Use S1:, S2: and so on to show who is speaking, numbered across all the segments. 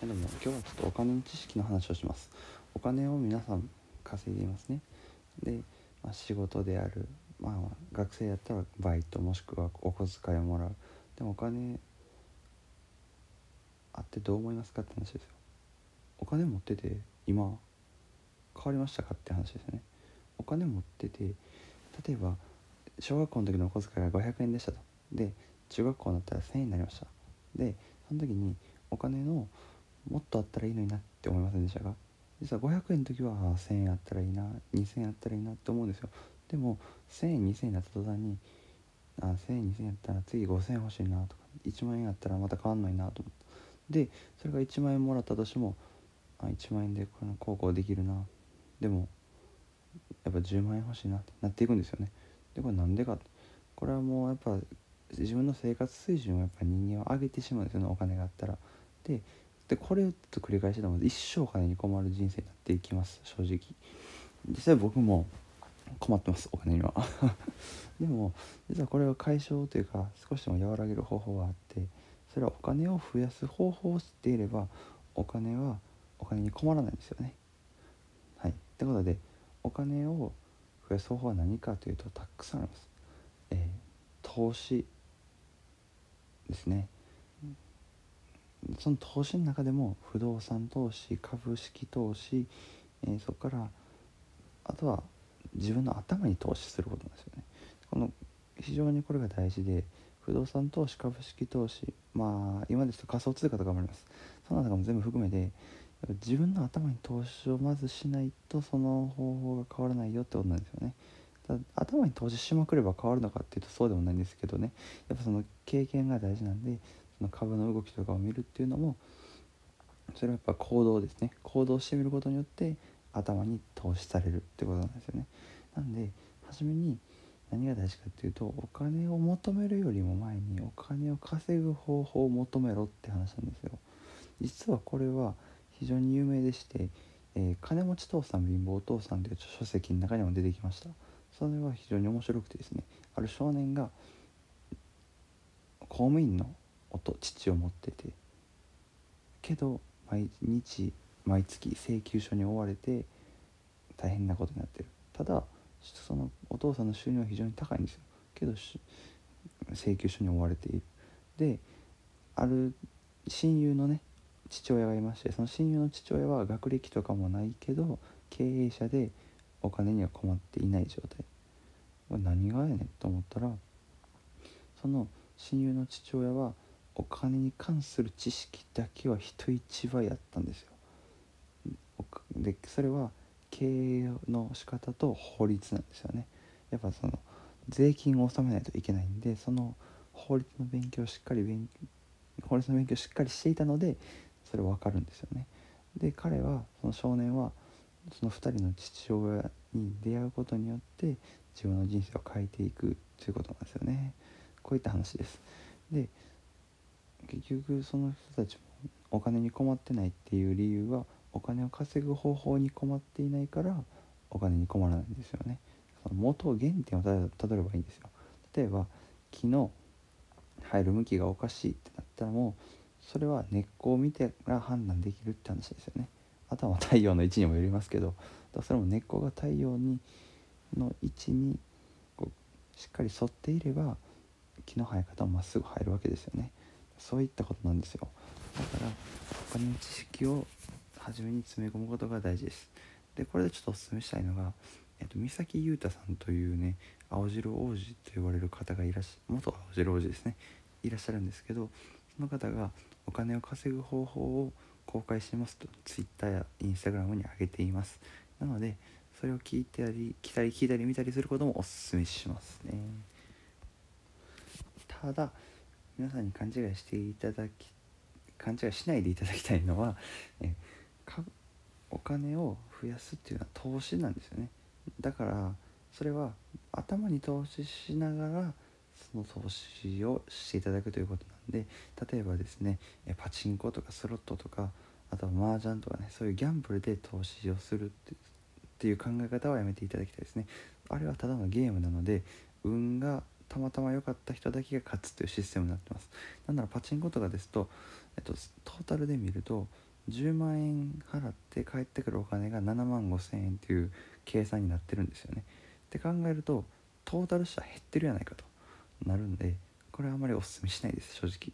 S1: でも今日はちょっとお金の知識の話をします。お金を皆さん稼いでいますね。で、まあ、仕事であるまあ学生やったらバイトもしくはお小遣いをもらう。でもお金あってどう思いますかって話ですよ。お金持ってて今変わりましたかって話ですよね。お金持ってて例えば小学校の時のお小遣いが500円でしたと。で中学校になったら1000円になりました。でその時にお金のもっとあったらいいのになって思いませんでしたが実は500円の時は1000円あったらいいな2000円あったらいいなって思うんですよ。でも1000円2000円になった途端にあ1000円2000円やったら次5000円欲しいなとか1万円あったらまた変わんないなと思ってでそれが1万円もらったとしてもあ1万円でこの高校できるな。でもやっぱ10万円欲しいなってなっていくんですよね。でこれなんでか？これはもうやっぱ自分の生活水準をやっぱ人間は上げてしまうんですよねお金があったら。ででこれをと繰り返してたので一生お金に困る人生になっていきます。正直。実際僕も困ってますお金には。でも実はこれを解消というか少しでも和らげる方法があってそれはお金を増やす方法を知っていればお金はお金に困らないんですよね。はい。ってことでお金を増やす方法は何かというとたくさんあります、えー、投資ですね。その投資の中でも不動産投資株式投資、えー、そこからあとは自分の頭に投資することなんですよね。この非常にこれが大事で不動産投資株式投資まあ今ですと仮想通貨とかもあります。その中も全部含めて自分の頭に投資をまずしないとその方法が変わらないよってことなんですよね。頭に投資しまくれば変わるのかっていうとそうでもないんですけどね。やっぱその経験が大事なんでその株の動きとかを見るっていうのもそれはやっぱ行動ですね。行動してみることによって頭に投資されるってことなんですよね。なんで初めに何が大事かっていうとお金を求めるよりも前にお金を稼ぐ方法を求めろって話なんですよ。実はこれは非常に有名でして、えー、金持ち父さん貧乏父さんという書籍の中にも出てきました。それは非常に面白くてですねある少年が公務員の父を持ってて。けど毎日毎月請求書に追われて大変なことになってる。ただそのお父さんの収入は非常に高いんですよ。けど請求書に追われている。である親友のね父親がいましてその親友の父親は学歴とかもないけど経営者でお金には困っていない状態。何がやねんと思ったらその親友の父親はお金に関する知識だけは人一倍やったんですよ。でそれは経営の仕方と法律なんですよね。やっぱその税金を納めないといけないんでその法律の勉強をしっかり勉法律の勉強をしっかりしていたのでそれ分かるんですよね。で彼はその少年はその2人の父親に出会うことによって自分の人生を変えていくということなんですよね。こういった話です。で結局その人たちもお金に困ってないっていう理由はお金を稼ぐ方法に困っていないからお金に困らないんですよね。その元原点をたどればいいんですよ。例えば木の入る向きがおかしいってなったらもうそれは根っこを見てから判断できるって話ですよね。あとは太陽の位置にもよりますけどそれも根っこが太陽にの位置にこうしっかり沿っていれば木の生え方もまっすぐ生えるわけですよね。そういったことなんですよ。だからお金の知識を初めに詰め込むことが大事です。でこれでちょっとおすすめしたいのが、えっと、三崎裕太さんというね青白王子と呼ばれる方がいらっしゃ元青白王子ですね。いらっしゃるんですけどその方がお金を稼ぐ方法を公開しますと Twitter や Instagram に上げています。なのでそれを聞いたり来たり聞いたり見たりすることもおすすめしますね。ただ皆さんに勘違いしていただき勘違いしないでいただきたいのは、えお金を増やすっていうのは投資なんですよね。だからそれは頭に投資しながらその投資をしていただくということなんで例えばですねパチンコとかスロットとかあとは麻雀とかねそういうギャンブルで投資をするっていう考え方はやめていただきたいですね。あれはただのゲームなので運がたまたま良かった人だけが勝つというシステムになってます。なんならパチンコとかですと、えっと、トータルで見ると10万円払って帰ってくるお金が7万5千円っていう計算になってるんですよね。って考えるとトータルしたら減ってるやないかと。なるんでこれはあまりおすすめしないです正直。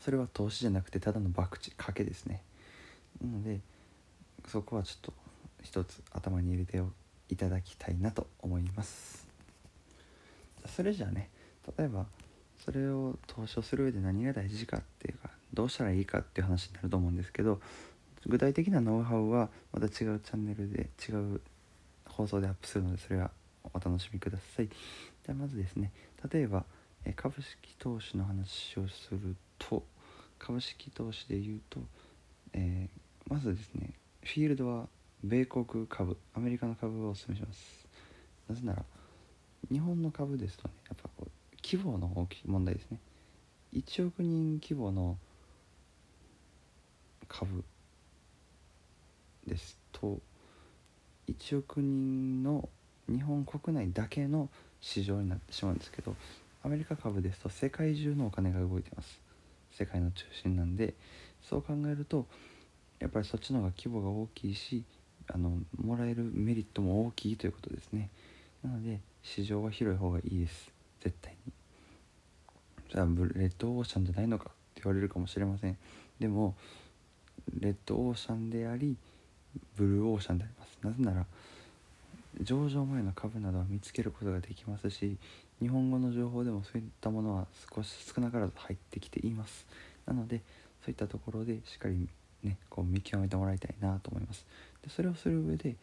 S1: それは投資じゃなくてただの博打賭けですね。なのでそこはちょっと一つ頭に入れていただきたいなと思います。それじゃあね例えばそれを投資をする上で何が大事かっていうかどうしたらいいかっていう話になると思うんですけど具体的なノウハウはまた違うチャンネルで違う放送でアップするのでそれはお楽しみください。ではまずですね例えば株式投資の話をすると株式投資で言うと、えー、まずですねフィールドは米国株アメリカの株をお勧めしますなぜなら日本の株ですとねやっぱこう規模の大きい問題ですね。1億人規模の株ですと1億人の日本国内だけの市場になってしまうんですけどアメリカ株ですと世界中のお金が動いてます。世界の中心なんでそう考えるとやっぱりそっちの方が規模が大きいしあのもらえるメリットも大きいということですね。なので市場は広い方がいいです。絶対に。じゃあレッドオーシャンじゃないのかって言われるかもしれません。でもレッドオーシャンでありブルーオーシャンであります。なぜなら上場前の株などは見つけることができますし日本語の情報でもそういったものは少し少なからず入ってきています。なのでそういったところでしっかりねこう見極めてもらいたいなと思います。でそれをする上で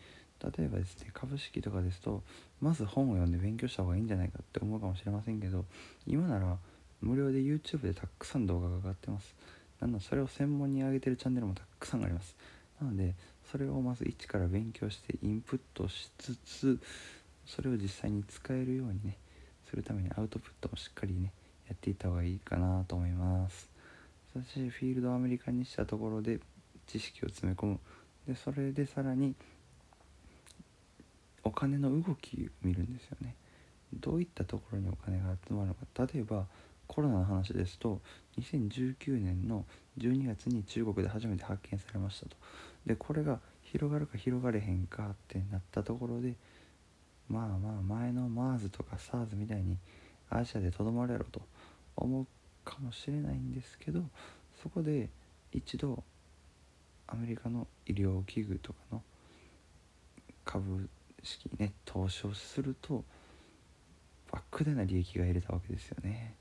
S1: 例えばですね株式とかですとまず本を読んで勉強した方がいいんじゃないかって思うかもしれませんけど今なら無料で YouTube でたくさん動画が上がってます。なのでそれを専門に上げてるチャンネルもたくさんあります。なのでそれをまず一から勉強してインプットしつつそれを実際に使えるようにねするためにアウトプットもしっかりねやっていった方がいいかなと思います。そしてフィールドアメリカにしたところで知識を詰め込む。でそれでさらにお金の動き見るんですよね。どういったところにお金が集まるのか。例えばコロナの話ですと2019年の12月に中国で初めて発見されましたと。でこれが広がるか広がれへんかってなったところでまあまあ前の MERS とか SARS みたいにアジアでとどまるやろと思うかもしれないんですけどそこで一度アメリカの医療器具とかの株式にね投資をすると莫大な利益が得れたわけですよね。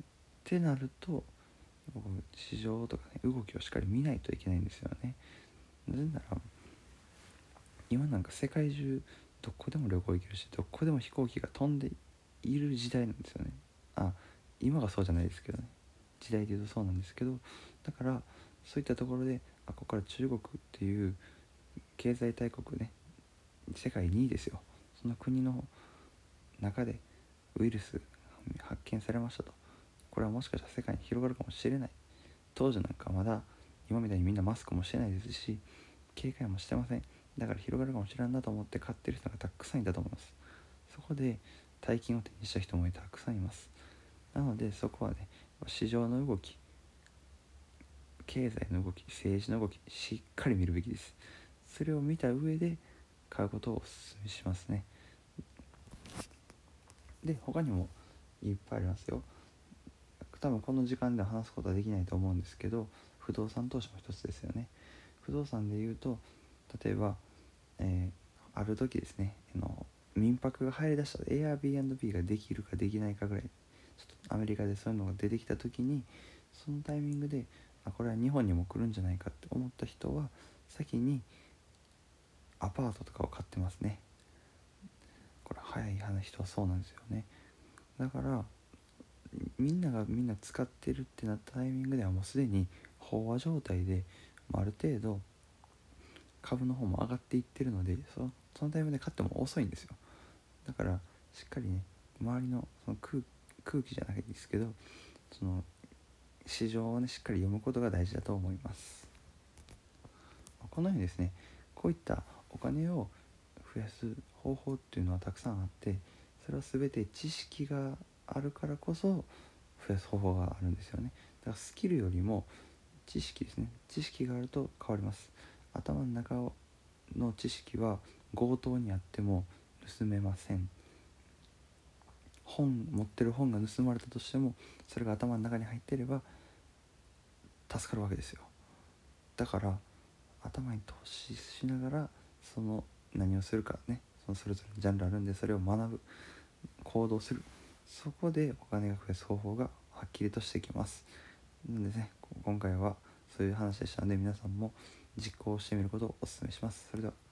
S1: ってなると市場とかね動きをしっかり見ないといけないんですよね。なぜなら今なんか世界中どこでも旅行行けるしどこでも飛行機が飛んでいる時代なんですよねあ今がそうじゃないですけどね時代で言うとそうなんですけどだからそういったところであここから中国っていう経済大国ね世界2位ですよ。その国の中でウイルス発見されましたと。これはもしかしたら世界に広がるかもしれない。当時なんかまだ今みたいにみんなマスクもしてないですし警戒もしてません。だから広がるかもしれんなと思って買ってる人がたくさんいたと思います。そこで大金を手にした人もたくさんいます。なのでそこはね市場の動き経済の動き政治の動きしっかり見るべきです。それを見た上で買うことをお勧めしますね。で他にもいっぱいありますよ。多分この時間で話すことはできないと思うんですけど不動産投資も一つですよね。不動産で言うと例えば、えー、ある時ですねあの民泊が入りだした Airbnb ができるかできないかぐらいちょっとアメリカでそういうのが出てきた時にそのタイミングであこれは日本にも来るんじゃないかって思った人は先にアパートとかを買ってますね。これ早い話とはそうなんですよね。だからみんながみんな使ってるってなったタイミングではもうすでに飽和状態である程度株の方も上がっていってるのでそのそのタイミングで買っても遅いんですよ。だからしっかりね周りのその空空気じゃないですけどその市場をねしっかり読むことが大事だと思います。このようにですねこういったお金を増やす方法っていうのはたくさんあってそれは全て知識があるからこそ増やす方法があるんですよね。だからスキルよりも知識ですね。知識があると変わります。頭の中の知識は強盗にあっても盗めません。本持ってる本が盗まれたとしてもそれが頭の中に入ってれば助かるわけですよ。だから頭に投資しながらその何をするかね。そのそれぞれのジャンルあるんでそれを学ぶ行動する。そこでお金が増やす方法がはっきりとしてきます。なのでね今回はそういう話でしたので皆さんも実行してみることをお勧めします。それでは。